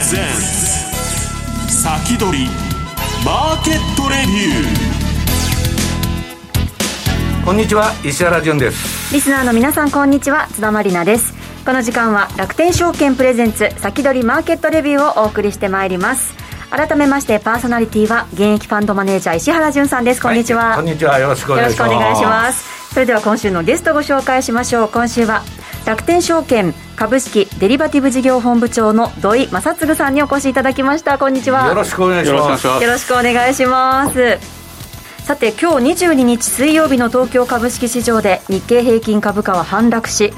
ゼン先取り。マーケットレビュー。こんにちは石原潤です。リスナーの皆さんこんにちは。津田まりなです。この時間は楽天証券プレゼンツ先取りマーケットレビューをお送りしてまいります。改めましてパーソナリティは現役ファンドマネージャー石原潤さんです。こんにちは、はい、こんにちは。よろしくお願いします。それでは今週のゲストご紹介しましょう。今週は楽天証券株式デリバティブ事業本部長の土井正嗣さんにお越しいただきました。こんにちは。よろしくお願いします。よろしくお願いします。さて今日22日水曜日の東京株式市場で日経平均株価は反落し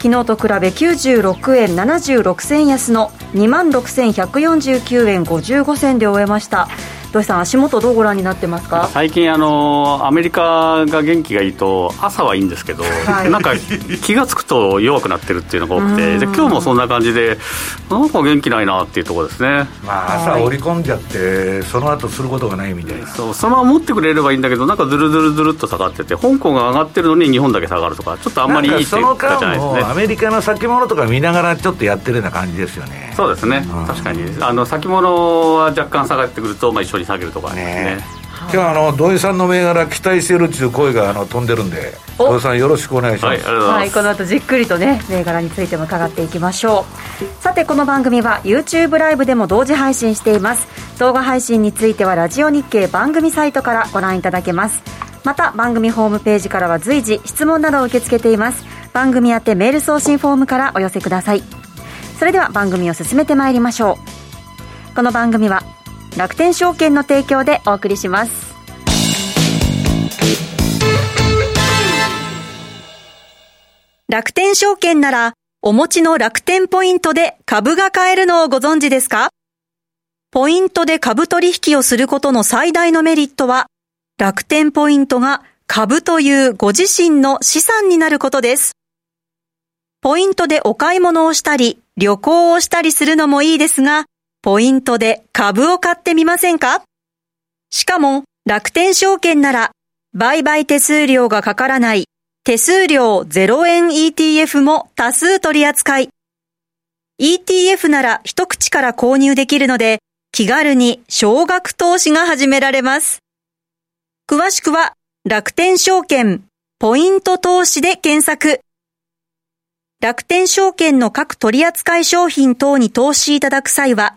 昨日と比べ96円76銭安の2万6149円55銭で終えました土井さん、足元どうご覧になってますか？最近あの、アメリカが元気がいいと、朝はいいんですけど、はい、なんか気が付くと弱くなってるっていうのが多くて、で今日もそんな感じで、なんか元気ないなっていうところですね、まあ、朝織り込んじゃって、その後することがないみたいな、そうそのまま持ってくれればいいんだけど、なんかずるずるずるっと下がってて、香港が上がってるのに日本だけ下がるとか、ちょっとあんまりいいっていうかじゃないですね。アメリカの先物とか見ながら、ちょっとやってるような感じですよね。そうですね、うん、確かに。あの先物は若干下がってくると、まあ、一緒に下げるとかね。ね今日はあの土井さんの銘柄期待してるっていう声があの飛んでるんで土井さんよろしくお願いします、はい、はい、この後じっくりとね銘柄についても伺っていきましょう。さてこの番組は YouTube ライブでも同時配信しています。動画配信についてはラジオ日経番組サイトからご覧いただけます。また番組ホームページからは随時質問などを受け付けています。番組宛てメール送信フォームからお寄せください。それでは番組を進めてまいりましょう。この番組は楽天証券の提供でお送りします楽天証券ならお持ちの楽天ポイントで株が買えるのをご存知ですか？ポイントで株取引をすることの最大のメリットは楽天ポイントが株というご自身の資産になることです。ポイントでお買い物をしたり、旅行をしたりするのもいいですが、ポイントで株を買ってみませんか？しかも楽天証券なら売買手数料がかからない手数料0円 ETF も多数取り扱い。ETF なら一口から購入できるので気軽に少額投資が始められます。詳しくは楽天証券ポイント投資で検索。楽天証券の各取扱商品等に投資いただく際は、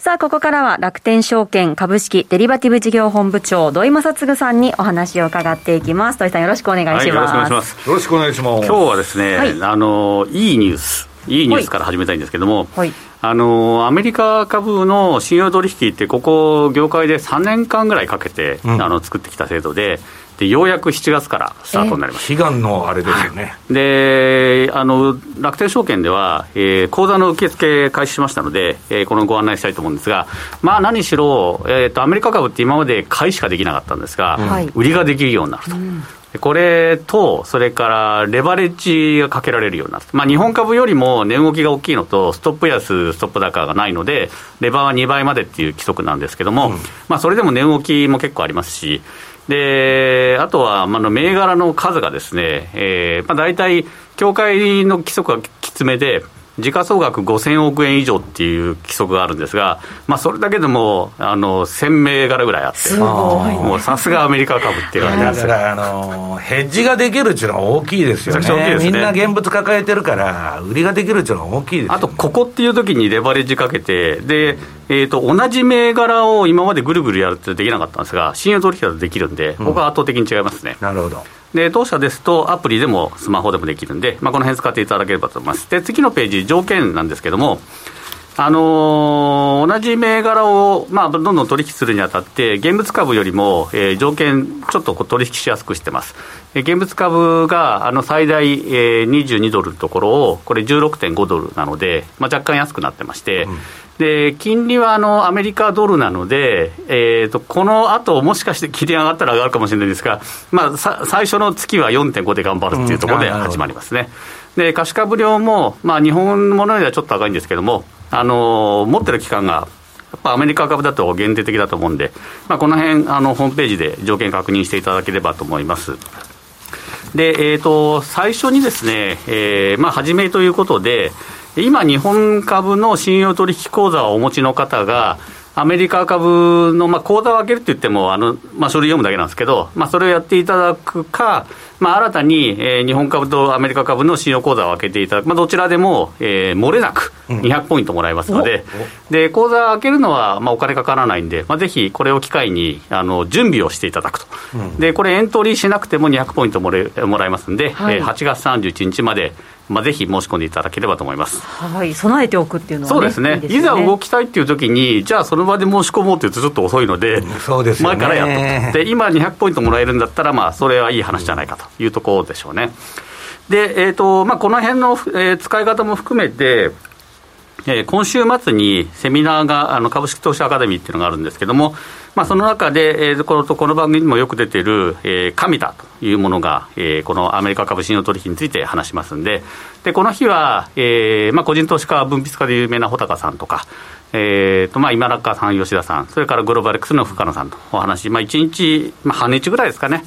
さあ、ここからは楽天証券株式デリバティブ事業本部長、土井正嗣さんにお話を伺っていきます。土井さんよろしくお願いします。はい、よろしくお願いします。よろしくお願いします。今日はですね、はい、あの、いいニュース、いいニュースから始めたいんですけども、はい、あのアメリカ株の信用取引って、ここ、業界で3年間ぐらいかけて、うん、あの作ってきた制度で、でようやく7月からスタートになります。悲願のあれですよね。はい、で、あの、楽天証券では、えー、口座の受付開始しましたので、えー、このご案内したいと思うんですが、まあ何しろ、えっ、ー、と、アメリカ株って今まで買いしかできなかったんですが、うん、売りができるようになると。うんこれと、それからレバレッジがかけられるようになる、まあ、日本株よりも値動きが大きいのと、ストップ安、ストップ高がないので、レバーは2倍までっていう規則なんですけども、うん、まあ、それでも値動きも結構ありますし、であとは、まあ、銘柄の数がですね、えーまあ、大体、協会の規則はきつめで、時価総額5000億円以上っていう規則があるんですが、まあ、それだけでもあの1000銘柄ぐらいあって、もうさすがアメリカ株っていう感じです。だからあのヘッジができるっていうのは大きいですよね、ね。みんな現物抱えてるから、売りができるっていうのは大きいです、ね、あと、ここっていう時にレバレッジかけて、でえーと、同じ銘柄を今までぐるぐるやるってできなかったんですが、信用取引だとできるんで、ここは圧倒的に違いますね。うん、なるほどで当社ですと、アプリでもスマホでもできるんで、まあ、この辺使っていただければと思います。で、次のページ、条件なんですけども、あのー、同じ銘柄を、まあ、どんどん取引するにあたって、現物株よりも、えー、条件、ちょっと取引しやすくしてます。えー、現物株があの最大、えー、22ドルのところを、これ16.5ドルなので、まあ、若干安くなってまして、うんで金利はあのアメリカドルなので、えーと、この後もしかして金利上がったら上がるかもしれないですが、まあ、さ最初の月は4.5で頑張るっていうところで始まりますね。で貸し株料も、まあ、日本のものよりはちょっと高いんですけども、あの持ってる期間がやっぱアメリカ株だと限定的だと思うんで、まあ、この辺あのホームページで条件確認していただければと思います。で、えーと、最初にですね、えーまあ、始めということで、今、日本株の信用取引口座をお持ちの方が、アメリカ株の、まあ、口座を開けるって言っても、あのまあ、書類読むだけなんですけど、まあ、それをやっていただくか、まあ、新たに、えー、日本株とアメリカ株の信用口座を開けていただく、まあ、どちらでも、えー、漏れなく200ポイントもらえますので、うん、で口座を開けるのは、まあ、お金かからないんで、まあ、ぜひこれを機会にあの準備をしていただくと、うん、でこれ、エントリーしなくても200ポイントもれもらえますんで、はい、えー、8月31日まで。まあ、ぜひ申し込んでいただければと思います、はい、備えておくっていうのは、ね、そうですね、ね。いざ動きたいっていう時に、じゃあその場で申し込もうっていうと、ちょっと遅いので、そうです、ね、前からやっとで今、200ポイントもらえるんだったら、まあ、それはいい話じゃないかというところでしょうね。で、えーとまあ、この辺の、えー、使い方も含めて、えー、今週末にセミナーがあの株式投資アカデミーっていうのがあるんですけども、まあ、その中で、えー、このこの番組にもよく出てる、えー、神田というものが、えー、このアメリカ株信用取引について話しますんで、でこの日は、えーまあ、個人投資家、分泌家で有名な穂高さんとか、えーとまあ、今中さん、吉田さん、それからグローバル X の深野さんとお話、まあ、1日、まあ、半日ぐらいですかね、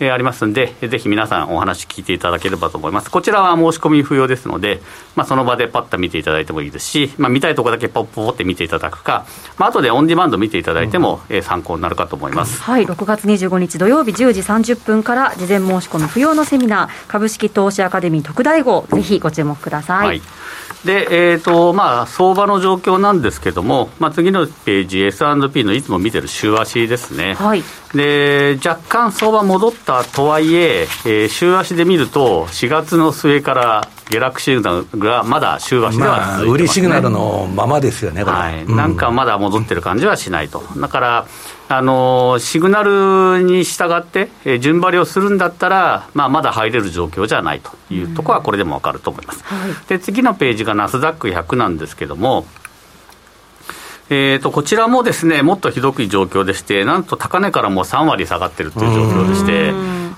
えー、ありますんで、ぜひ皆さんお話聞いていただければと思います。こちらは申し込み不要ですので、まあ、その場でパッと見ていただいてもいいですし、まあ、見たいところだけポッポッって見ていただくか、まあ後でオンディマンド見ていただいても、うん、えー、参考になるかと思います。はい、6月25日土曜日10時30分から事前申し込み不要のセミナー、株式投資アカデミー特大号、ぜひご注目ください。はいで、えーとまあ、相場の状況なんですけども、まあ、次のページ、S&P のいつも見てる週足ですね、はい、で若干相場戻ったとはいええー、週足で見ると、4月の末から下落シグナルがまだ週足では続いてます、ね、まあ、売りシグナルのままですよね、はい、うん、なんかまだ戻ってる感じはしないと。だからあのシグナルに従って、えー、順張りをするんだったら、まあ、まだ入れる状況じゃないというところは、これでも分かると思います。はい、で次のページがナスダック100なんですけども、えーと、こちらもですねもっとひどい状況でして、なんと高値からもう3割下がってるという状況でして、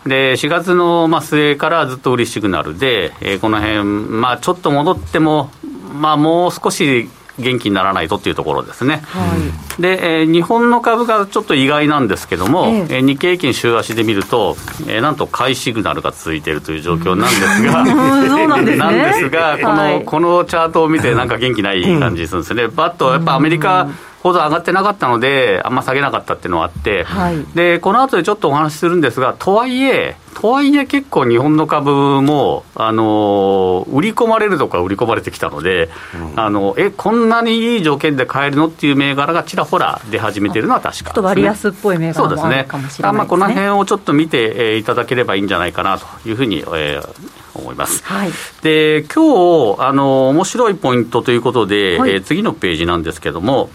で4月の末からずっと売りシグナルで、えー、この辺、まあちょっと戻っても、まあ、もう少し元気にならないとっていうところですね、はい、で、えー、日本の株がちょっと意外なんですけども、えー、日経平均週足で見ると、えー、なんと買いシグナルが続いているという状況なんですが、なんです、ね、なんですが、この、はい、このチャートを見て、なんか元気ない感じするんですね、バッとやっぱアメリカ、ほど上がってなかったので、あんま下げなかったっていうのはあって、はい、でこの後でちょっとお話しするんですが、とはいえ、とはいえ結構日本の株も、あの売り込まれるとか売り込まれてきたので、うん、あのえこんなにいい条件で買えるのっていう銘柄がちらほら出始めてるのは確か、ね、ちょっと割安っぽい銘柄もあるかもしれないですね。まあ、この辺をちょっと見て、えー、いただければいいんじゃないかなというふうに、えー、思います。はい、で今日あの面白いポイントということで、はい、えー、次のページなんですけども。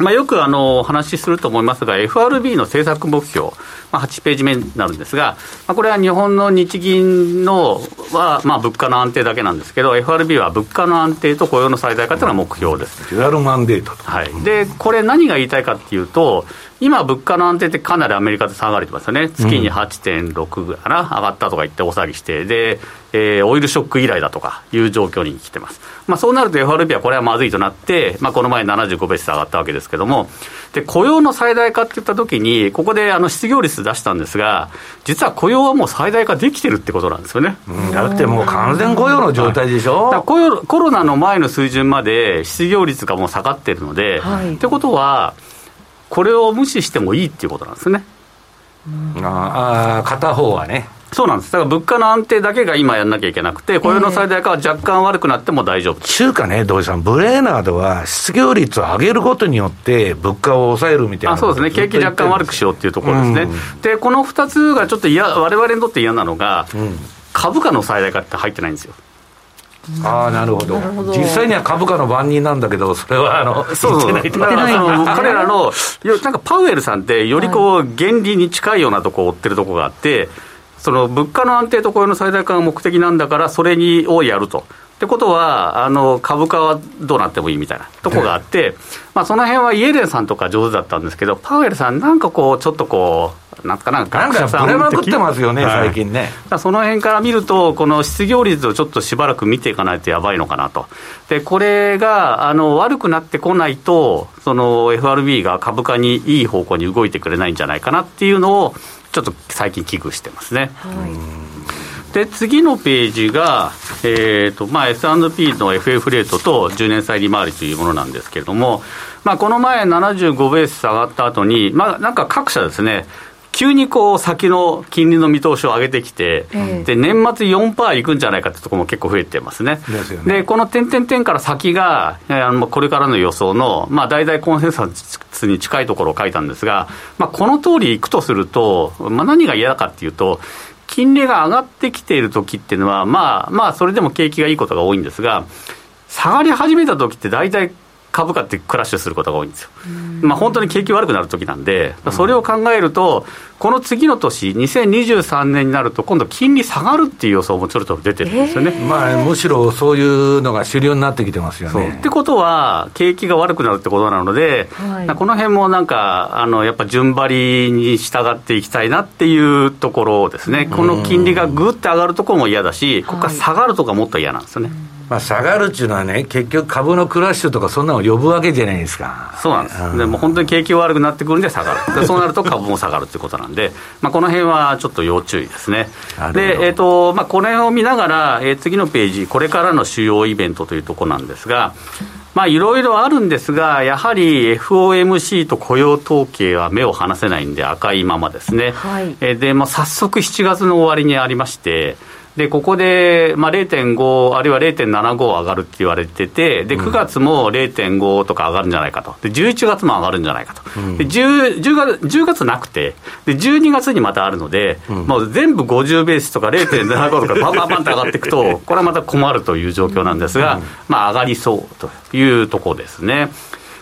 まあ、よくあのお話しすると思いますが、FRB の政策目標、まあ、8ページ目になるんですが、まあ、これは日本の日銀のは、まあ、物価の安定だけなんですけど、FRB は物価の安定と雇用の最大化というのが目標です。デュアルマンデートはい、でこれ、何が言いたいかっていうと、今、物価の安定ってかなりアメリカで下がれてますよね、月に8.6ぐらいかな、上がったとか言って大騒ぎして、で、えー、オイルショック以来だとかいう状況に来てます。まあ、そうなると FRB はこれはまずいとなって、まあ、この前75ベース上がったわけですけども、で雇用の最大化っていったときに、ここであの失業率出したんですが、実は雇用はもう最大化できてるってことなんですよね。だってもう完全雇用の状態でしょ、はい、コロナの前の水準まで失業率がもう下がってるので、はい、ってことは、これを無視してもいいっていうことなんですね。ああ片方はねそうなんです。だから物価の安定だけが今やんなきゃいけなくて、雇用の最大化は若干悪くなっても大丈夫。中華ね、土井さん、ブレーナードは失業率を上げることによって、物価を抑えるみたいな。あそうですね、景気若干悪くしようっていうところですね。うん、で、この2つがちょっと嫌、われわれにとって嫌なのが、うん、株価の最大化って入ってないんですよ。ああなるほど。実際には株価の番人なんだけど、それはあのそうそう。彼らの、なんかパウエルさんって、よりこう、原理に近いようなとこを追ってるとこがあって、その物価の安定と雇用の最大化が目的なんだから、それにをやると。ってことは、あの株価はどうなってもいいみたいなとこがあって、まあ、その辺はイエレンさんとか上手だったんですけど、パウエルさん、なんかこう、ちょっとこう、なんかな、学者さんぶれまくってますよね、はい、最近ね。その辺から見ると、この失業率をちょっとしばらく見ていかないとやばいのかなと。で、これがあの悪くなってこないと、その FRB が株価にいい方向に動いてくれないんじゃないかなっていうのを、ちょっと最近危惧してますね。はいで次のページが、えーとまあ、S&P の FF レートと10年債利回りというものなんですけれども、まあ、この前、75ベース下がった後に、まあ、なんか各社ですね、急にこう先の金利の見通しを上げてきて、えで年末4%いくんじゃないかってところも結構増えてますね。で、ね、この点々点から先が、あのこれからの予想の、まあ、大体コンセンサスに近いところを書いたんですが、まあ、この通りいくとすると、まあ、何が嫌かっていうと、金利が上がってきている時っていうのは、まあ、まあ、それでも景気がいいことが多いんですが、下がり始めた時って大体株価ってクラッシュすることが多いんですよ。まあ、本当に景気悪くなる時なんで、それを考えると、この次の年、2023年になると、今度、金利下がるっていう予想もちょっと出てるんですよね、えー、まあ、むしろそういうのが主流になってきてますよね。ってことは、景気が悪くなるってことなので、はい、この辺もなんか、あのやっぱ順張りに従っていきたいなっていうところですね、この金利がぐって上がるところも嫌だし、ここから下がるとかもっと嫌なんですよね。まあ、下がるっていうのはね、結局、株のクラッシュとか、そんなの呼ぶわけじゃないですか。そうなんです、うん、でも本当に景気悪くなってくるんで下がる、でそうなると株も下がるということなんで、まあ、この辺はちょっと要注意ですね。で、えーとまあ、この辺を見ながら、えー、次のページ、これからの主要イベントというところなんですが、まあ、いろいろあるんですが、やはり FOMC と雇用統計は目を離せないんで、赤いままですね。はい、えで、まあ、早速7月の終わりにありまして、でここで、まあ、0.5、あるいは0.75上がるって言われてて、で9月も0.5とか上がるんじゃないかと、で11月も上がるんじゃないかと、で 10, 10, 月10月なくて、で12月にまたあるので、うん、もう全部50ベースとか0.75とか、バンバンバンって上がっていくと、これはまた困るという状況なんですが、まあ、上がりそうというところですね。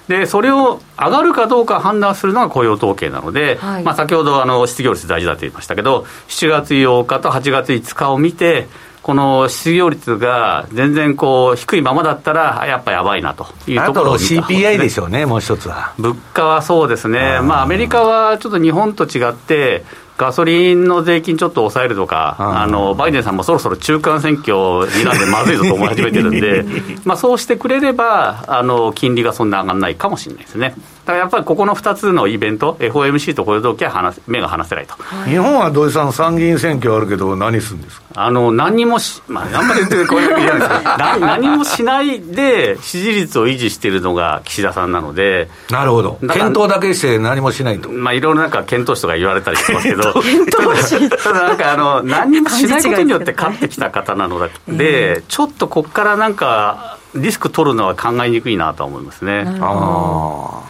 でそれを上がるかどうか判断するのが雇用統計なので、はい、まあ、先ほどあの失業率大事だと言いましたけど、7月8日と8月5日を見て、この失業率が全然こう低いままだったら、やっぱやばいなというところを、ね、CPI でしょうね、もう一つは。物価はそうですね、まあ、アメリカはちょっと日本と違って、ガソリンの税金ちょっと抑えるとか、あのバイデンさんもそろそろ中間選挙になんでまずいぞと思い始めてるんで、まあそうしてくれればあの、金利がそんな上がらないかもしれないですね。だからやっぱりここの2つのイベント、FOMC と雇用統計は目が離せないと、日本は土井さん、参議院選挙あるけど、何するんですか？あの何もし、まあ、あんまり言ってこういう言です 何もしないで支持率を維持しているのが岸田さんなので、なるほど、検討だけして何もしないと。まあ、いろいろなんか検討士とか言われたりしますけど、ただなんかあの、何もしないことによって勝ってきた方なので、ちょっとここからなんか、リスク取るのは考えにくいなと思いますね。あ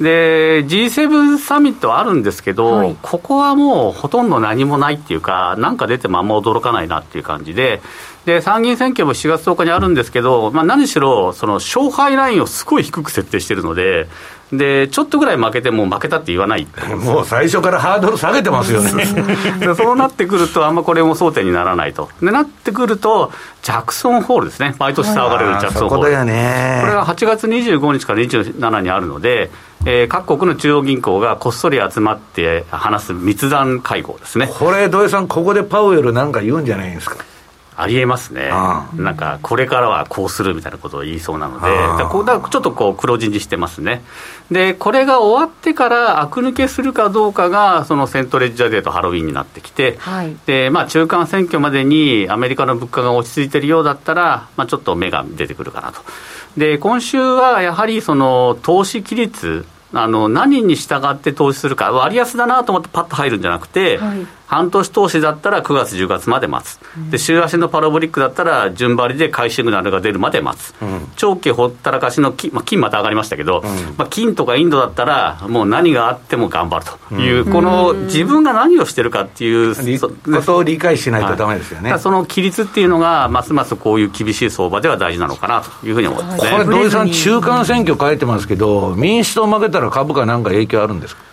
で G7 サミットあるんですけど、はい、ここはもうほとんど何もないっていうか、なんか出てもあんま驚かないなっていう感じで、で参議院選挙も4月10日にあるんですけど、まあ、何しろ、その勝敗ラインをすごい低く設定してるので、でちょっとぐらい負けても負けたって言わない。もう最初からハードル下げてますよね。そうなってくると、あんまこれも争点にならないと、でなってくると、ジャクソンホールですね、毎年騒がれるジャクソンホール、これが8月25日から27にあるので、えー、各国の中央銀行がこっそり集まって話す密談会合ですね。これ、土井さん、ここでパウエルなんか言うんじゃないですか。ありえますね、なんかこれからはこうするみたいなことを言いそうなので、だこだちょっとこう黒字にしてますね。で、これが終わってから悪抜けするかどうかが、そのセントレッジャーデーとハロウィンになってきて、はい、でまあ、中間選挙までにアメリカの物価が落ち着いているようだったら、まあ、ちょっと目が出てくるかなと。で今週はやはりその投資規律あの何に従って投資するか、割安だなと思ってパッと入るんじゃなくて、はい、半年投資だったら9月、10月まで待つ、で週足のパラボリックだったら、順張りで買いシグナルが出るまで待つ、うん、長期ほったらかしの金、まあ、金また上がりましたけど、うん、まあ、金とかインドだったら、もう何があっても頑張ると。いう、うん、この自分が何をしてるかっていうことを理解しないとだめですよね、はい、その規律っていうのが、ますますこういう厳しい相場では大事なのかなというふうに思いますね、これ、土井さん、中間選挙書いてますけど、民主党負けたら株価なんか影響あるんですか？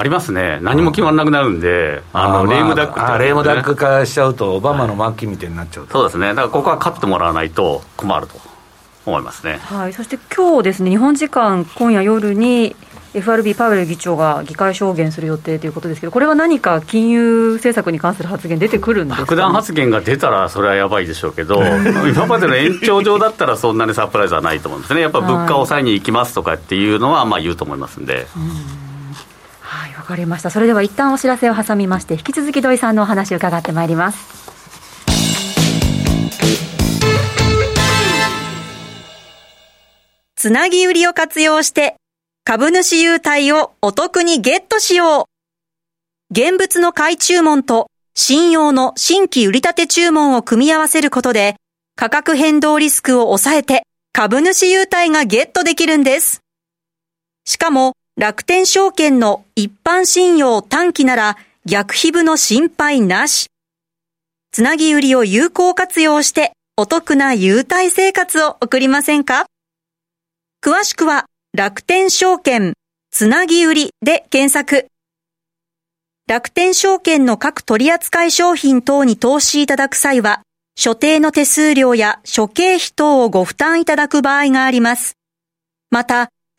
ありますね、何も決まらなくなるんで、あの、レームダック、ね、レームダック化しちゃうと、オバマの末期みたいになっちゃう、そうですね、だからここは勝ってもらわないと困ると思いますね、はい、そして今日ですね、日本時間、今夜夜に、FRB パウエル議長が議会証言する予定ということですけど、これは何か金融政策に関する発言、出てくるんですか、爆弾発言が出たら、それはやばいでしょうけど、今までの延長上だったら、そんなにサプライズはないと思うんですね、やっぱ物価を抑えに行きますとかっていうのは、まあ言うと思いますんで。うん。はいわかりました。それでは一旦お知らせを挟みまして引き続き土井さんのお話を伺ってまいります。つなぎ売りを活用して株主優待をお得にゲットしよう。現物の買い注文と信用の新規売り立て注文を組み合わせることで価格変動リスクを抑えて株主優待がゲットできるんです。しかも楽天証券の一般信用短期なら逆皮膚の心配なし。つなぎ売りを有効活用してお得な優待生活を送りませんか？詳しくは楽天証券つなぎ売りで検索。楽天証券の各取扱い商品等に投資いただく際は、所定の手数料や諸経費等をご負担いただく場合があります。また、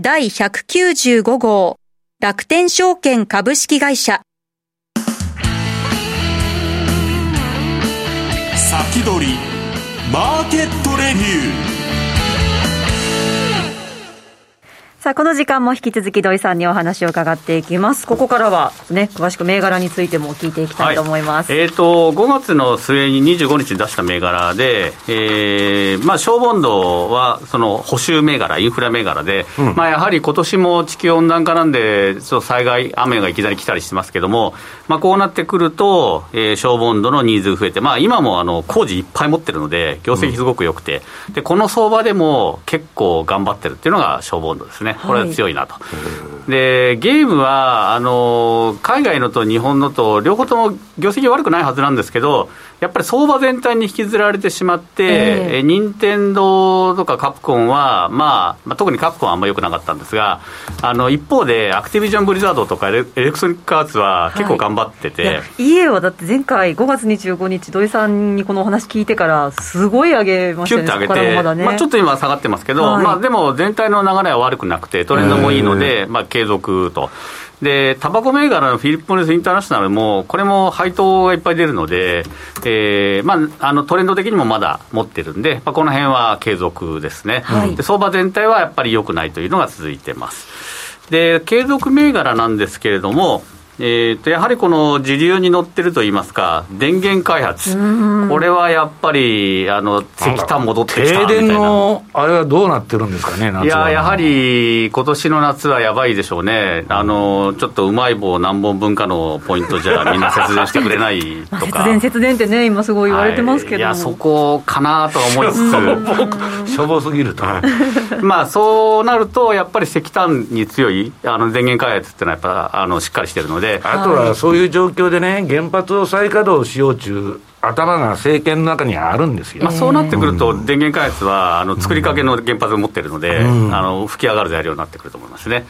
第195号。楽天証券株式会社。先取り。マーケットレビュー。さあ、この時間も引き続き土井さんにお話を伺っていきます。ここからはね、詳しく銘柄についても聞いていきたいと思います。はい、えっ、ー、と、5月の末に25日に出した銘柄で、えー、まあ、小ボンドは、その、補修銘柄、インフラ銘柄で、うん、まあ、やはり今年も地球温暖化なんで、ちょっと災害、雨がいきなり来たりしてますけども、まあ、こうなってくると、えー、小ボンドのニーズが増えて、まあ、今もあの、工事いっぱい持ってるので、業績すごく良くて、うん、で、この相場でも結構頑張ってるっていうのが小ボンドですね。これは強いなと。はい、で、ゲームは、あの、海外のと日本のと、両方とも業績悪くないはずなんですけど、やっぱり相場全体に引きずられてしまって、えー、任天堂とかカプコンは、まあ、まあ、特にカプコンはあんまり良くなかったんですが、あの一方で、アクティビジョン・ブリザードとかエレクトロニック・アーツは結構頑張ってて、はい、EA はだって前回、5月25日、土井さんにこのお話聞いてから、すごい上げましたね、キュッて上げて、まね、まあ、ちょっと今、下がってますけど、はい、まあ、でも全体の流れは悪くなくて、トレンドもいいので、まあ、継続と。で、タバコ銘柄のフィリップ・モリス・インターナショナルも、これも配当がいっぱい出るので、えーまあ、あのトレンド的にもまだ持ってるんで、まあ、この辺は継続ですね、はい、で、相場全体はやっぱり良くないというのが続いてます。で、継続銘柄なんですけれども、えー、とやはりこの時流に乗ってるといいますか、電源開発、これはやっぱりあの石炭戻ってきたみたいな。停電のあれはどうなってるんですかね、いややはり今年の夏はやばいでしょうね、あのちょっとうまい棒何本分かのポイントじゃ、みんな節電してくれないとか。節電、節電ってね、今、すごい言われてますけど、はい、いや、そこかなと思いつつ、しょぼすぎると、まあそうなると、やっぱり石炭に強いあの電源開発っていうのは、やっぱあのしっかりしてるので。で、あとはそういう状況でね、原発を再稼働しようちゅう頭が政権の中にあるんですよ、まあ、そうなってくると、電源開発はあの作りかけの原発を持ってるので、うん、あの吹き上がる材料になってくると思いますね。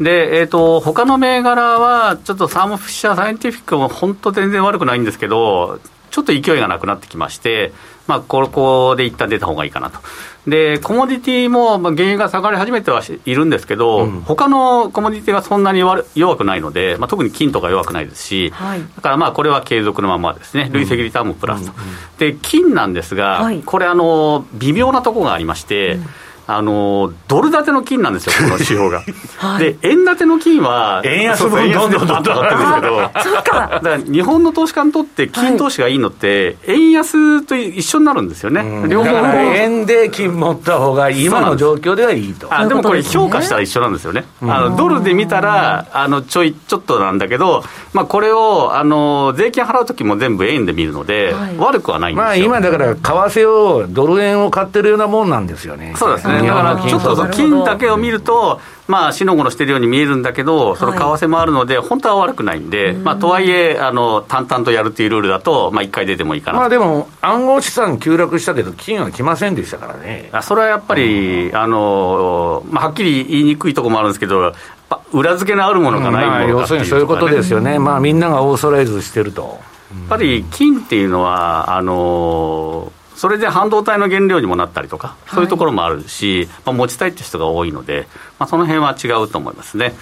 で、えーと、他の銘柄は、ちょっとサーモフィッシャーサイエンティフィックも本当、全然悪くないんですけど、ちょっと勢いがなくなってきまして、まあ、ここで一旦出た方がいいかなと。で、コモディティも、まあ、原油が下がり始めてはいるんですけど、うん、他のコモディティはそんなに弱くないので、まあ、特に金とか弱くないですし、はい、だからまあこれは継続のままですね、累積リターンもプラスと。うんうん、で、金なんですが、はい、これあの、微妙なところがありまして、うんあのドル建ての金なんですよ、この指標が。はい、で、円建ての金は、円安分どんどんどんどん上がってるんですけど、そうか。だから日本の投資家にとって金投資がいいのって、円安と一緒になるんですよね、両方。円で金持った方が今の状況ではいいと。あでもこれ、評価したら一緒なんですよね。あのドルで見たらあのちょいちょっとなんだけど、まあ、これをあの税金払うときも全部円で見るので、はい、悪くはないんですよ、まあ、今だから、為替をドル円を買ってるようなもんなんですよね。そうですねだからちょっと金だけを見ると、まあ、しのごのしてるように見えるんだけど、その為替もあるので、本当は悪くないんで、まあ、とはいえあの、淡々とやるっていうルールだと、まあ、1回出てもいいかな。まあでも、暗号資産急落したけど、金は来ませんでしたからね。それはやっぱり、あのまあ、はっきり言いにくいところもあるんですけど、裏付けのあるものがないもの要するにそういうことですよね、まあ、みんながオーソライズしてると。やっぱり金っていうのは、あのそれで半導体の原料にもなったりとか、そういうところもあるし、まあ、持ちたいって人が多いので、まあ、その辺は違うと思いますね。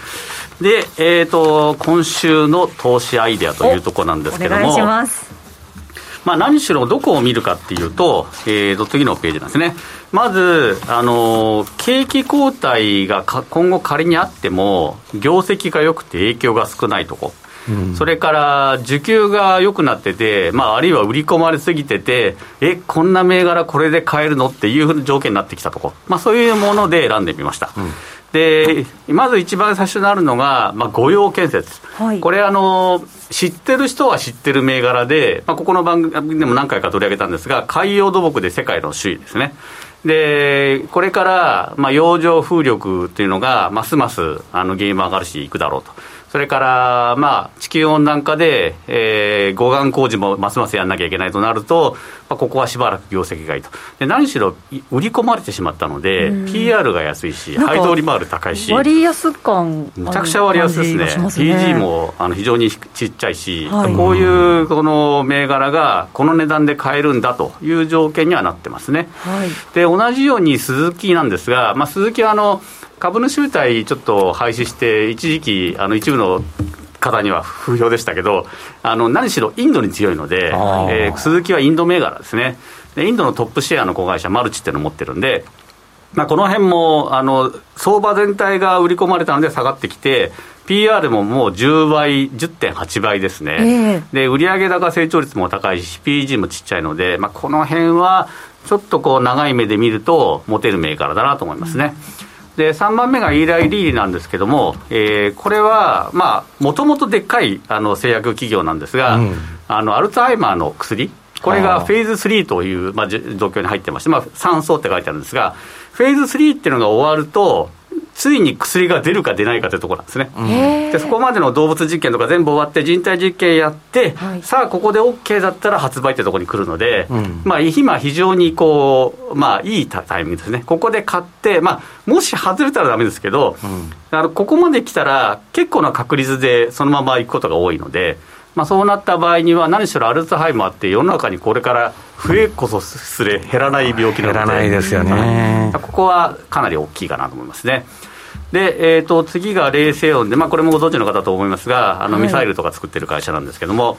で、えーと、今週の投資アイデアというところなんですけども。まあ、何しろどこを見るかっていうと、えー、と次のページなんですね。まず、あの景気後退が今後仮にあっても、業績が良くて影響が少ないとこそれから需給が良くなってて、まあ、あるいは売り込まれすぎてて、え、こんな銘柄これで買えるのっていう条件になってきたとこ、まあ、そういうもので選んでみました。うんでまず一番最初になるのが、まあ、御用建設、はい、これあの、知ってる人は知ってる銘柄で、まあ、ここの番組でも何回か取り上げたんですが、海洋土木で世界の首位ですね。でこれから、まあ、洋上風力っていうのが、ますますあのゲーム上がるし、いくだろうと。それから、まあ、地球温暖化で、えー、護岸工事もますますやんなきゃいけないとなると、まあ、ここはしばらく業績がいいと。で何しろ売り込まれてしまったので、PR が安いし、配当利回り高いし、割安感めちゃくちゃ割安ですね、すね。PG もあの非常にちっちゃいし、はい、こういうこの銘柄がこの値段で買えるんだという条件にはなってますね。はい、で同じように鈴木なんですが、まあ、鈴木はあの株主優待ちょっと廃止して、一時期、あの一部の方には不評でしたけど、あの何しろインドに強いので、えー、鈴木はインド銘柄ですね。で、インドのトップシェアの子会社、マルチっていうのを持ってるんで、まあ、この辺もあの相場全体が売り込まれたので下がってきて、PR ももう10倍、10.8倍ですね、えー、で売上高成長率も高いし、PG もちっちゃいので、まあ、この辺はちょっとこう長い目で見ると、持てる銘柄だなと思いますね。うんで3番目がイーライ・リーなんですけども、えー、これはもともとでっかいあの製薬企業なんですが、うん、あのアルツハイマーの薬、これがフェーズ3という、まあ、状況に入ってまして、まあ、酸素って書いてあるんですが、フェーズ3っていうのが終わると、ついに薬が出るか出ないかというところなんですね。でそこまでの動物実験とか全部終わって人体実験やって、はい、さあここで OK だったら発売ってところに来るので、うん、まあ今非常にこうまあいいタイミングですね。ここで買って、まあもし外れたらダメですけど、うん、あのここまで来たら結構な確率でそのまま行くことが多いので。まあ、そうなった場合には、何しろアルツハイマーって世の中にこれから増えこそすれ減らない病気なので、減らないですよね、ここはかなり大きいかなと思いますね。で、えーと、次が冷静音で、まあ、これもご存知の方と思いますが、あのミサイルとか作ってる会社なんですけども、はい、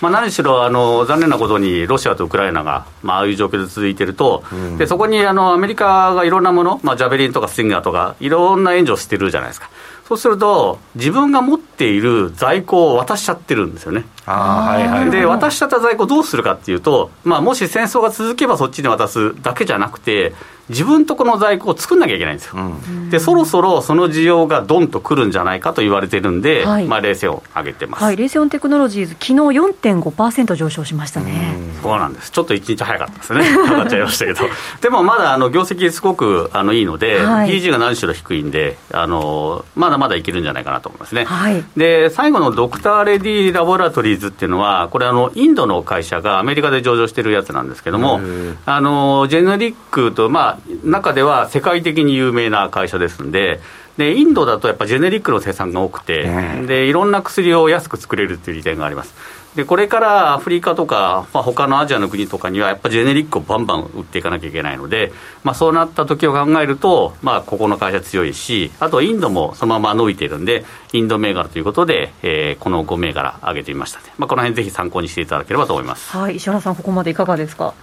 まあ、何しろあの残念なことにロシアとウクライナが、まあ、ああいう状況で続いていると、うん、でそこにあのアメリカがいろんなもの、まあ、ジャベリンとかスティンガーとか、いろんな援助をしてるじゃないですか。そうすると、自分が持っている在庫を渡しちゃってるんですよね。はいはい、で、渡しちゃった在庫どうするかっていうと、まあ、もし戦争が続けばそっちに渡すだけじゃなくて、自分とこの在庫を作んなきゃいけないんですよ、うん、でそろそろその需要がどんとくるんじゃないかと言われてるんで、はい、まあ、冷静を上げてます、はい、冷静音テクノロジーズ、昨日4.5%上昇しましたね、うそうなんです、ちょっと1日早かったですね、上がっちゃいましたけど、でもまだあの業績すごくあのいいので、はい、PG が何しろ低いんであの、まだまだいけるんじゃないかなと思いますね。はい、で最後のドクター・レディ・ラボラトリーズっていうのは、これあの、インドの会社がアメリカで上場してるやつなんですけども、あのジェネリックと、まあ、中では世界的に有名な会社ですんで、でインドだとやっぱジェネリックの生産が多くて、でいろんな薬を安く作れるっていう利点があります。でこれからアフリカとか、まあ、他のアジアの国とかには、やっぱりジェネリックをバンバン売っていかなきゃいけないので、まあ、そうなった時を考えると、まあ、ここの会社強いし、あとインドもそのまま伸びているんで、インド銘柄ということで、えー、この5銘柄上げてみましたので、まあ、この辺ぜひ参考にしていただければと思います。はい、石原さん、ここまでいかがですか？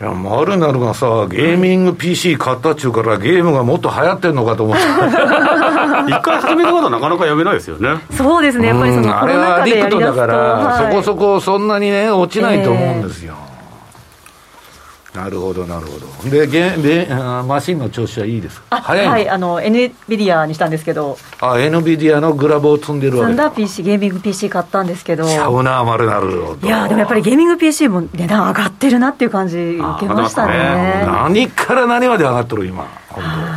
いや、マルナルがさ、ゲーミング PC 買ったっちゅうから、ゲームがもっと流行ってんのかと思って。一回始めたことはなかなかやめないですよね。そうですね、やっぱりそのあれはアディクトだから、はい、そこそこそんなにね、落ちないと思うんですよ。えーなるほどなるほど。でゲでマシンの調子はいいですか？早いはいあの NVIDIA にしたんですけど。あ NVIDIA のグラブを積んでるわけサンダー PC ゲーミング PC 買ったんですけど。ちゃうな丸なるいやでもやっぱりゲーミング PC も値段上がってるなっていう感じ受けましたね、ね、何から何まで上がっとる今本当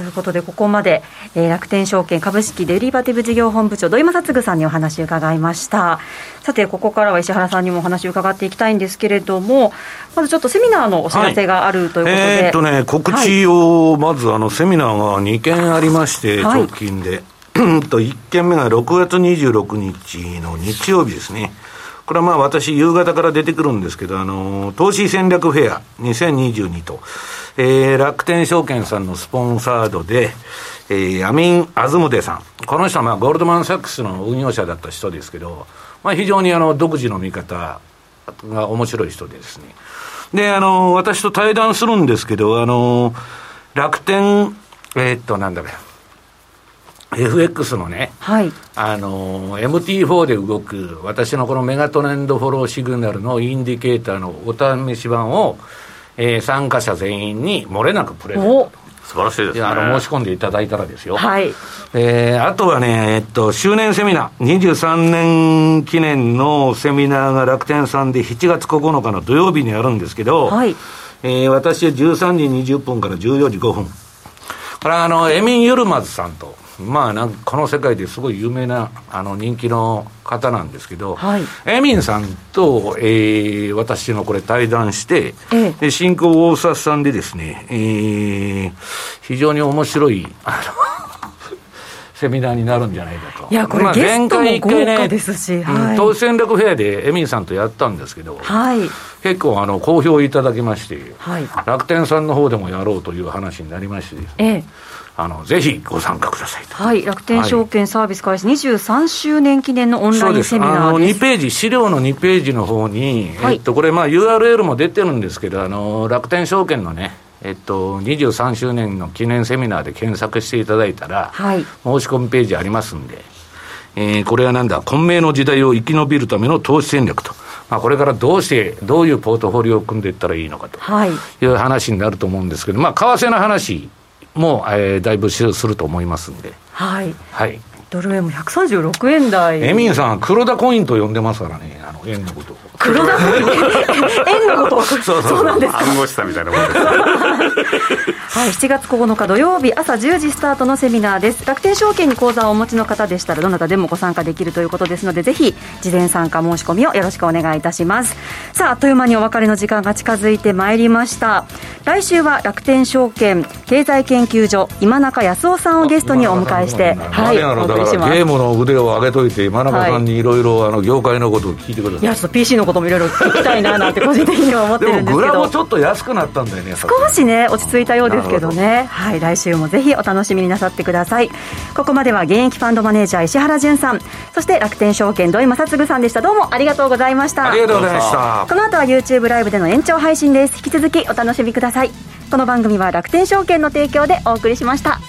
ということで、ここまで、えー、楽天証券株式デリバティブ事業本部長、土井正嗣さんにお話を伺いました。さて、ここからは石原さんにもお話を伺っていきたいんですけれども、まずちょっとセミナーのお知らせがあるということで。はい、えー、っとね、告知を、まずあの、セミナーが2件ありまして、直近で。はい、と1件目が6月26日の日曜日ですね。これはまあ私、夕方から出てくるんですけど、あの、投資戦略フェア2022と、えー、楽天証券さんのスポンサードで、えー、アミン・アズムデさん。この人はまあゴールドマン・サックスの運用者だった人ですけど、まあ非常にあの、独自の見方が面白い人でですね。で、あの、私と対談するんですけど、あの、楽天、えー、っと、なんだろう。FX のね、はい、あの、MT4 で動く、私のこのメガトレンドフォローシグナルのインディケーターのお試し版を、えー、参加者全員に漏れなくプレゼント素晴らしいですね。あの、申し込んでいただいたらですよ。はい。えー、あとはね、えっと、周年セミナー、23年記念のセミナーが楽天さんで7月9日の土曜日にあるんですけど、はい。えー、私は13時20分から14時5分。これはあの、エミン・ユルマズさんと、まあなんこの世界ですごい有名なあの人気の方なんですけど、はい、エミンさんと、えー、私のこれ対談して、ええ、で進行大札さんでですね、えー、非常に面白いあのセミナーになるんじゃないかと。いや、これ、まあ、ゲストも豪華ですし、はい、投資戦略フェアでエミンさんとやったんですけど、はい、結構あの好評いただきまして、はい、楽天さんの方でもやろうという話になりましてね、ええ、あのぜひご参加くださいと。はい、楽天証券サービス開始23周年記念のオンラインセミナーです。あの2ページ、資料の2ページの方に、はい、えっと、これ、まあ、URL も出てるんですけど、あの楽天証券のね、えっと、23周年の記念セミナーで検索していただいたら、はい、申し込みページありますんで、えー、これはなんだ、混迷の時代を生き延びるための投資戦略と。まあ、これからどうして、どういうポートフォリオを組んでいったらいいのかという話になると思うんですけど、まあ、為替の話も、えー、だいぶすると思いますんで。はい。はい。ドル円も136円台。エミンさん、黒田コインと呼んでますからね、あの円のこと黒田円 のことそうそうなんです暗号資産みたいなものです。はい7月9日土曜日朝10時スタートのセミナーです。楽天証券に口座をお持ちの方でしたらどなたでもご参加できるということですのでぜひ事前参加申し込みをよろしくお願いいたします。さああっという間にお別れの時間が近づいてまいりました。来週は楽天証券経済研究所今中康夫さんをゲストにお迎えしてはいゲームの腕を上げといて今中さんにい。ろいろ業界のことを聞いてください、いやちょっと PC のこともいろいろ聞きたいななんて個人的には思ってるんですけど。グラボちょっと安くなったんだよね少しね落ち着いたようですけどね。はい来週もぜひお楽しみになさってください。ここまでは現役ファンドマネージャー石原潤さん。そして楽天証券土井正嗣さんでした。どうもありがとうございました。ありがとうございました。この後は YouTube ライブでの延長配信です。引き続きお楽しみください。この番組は楽天証券の提供でお送りしました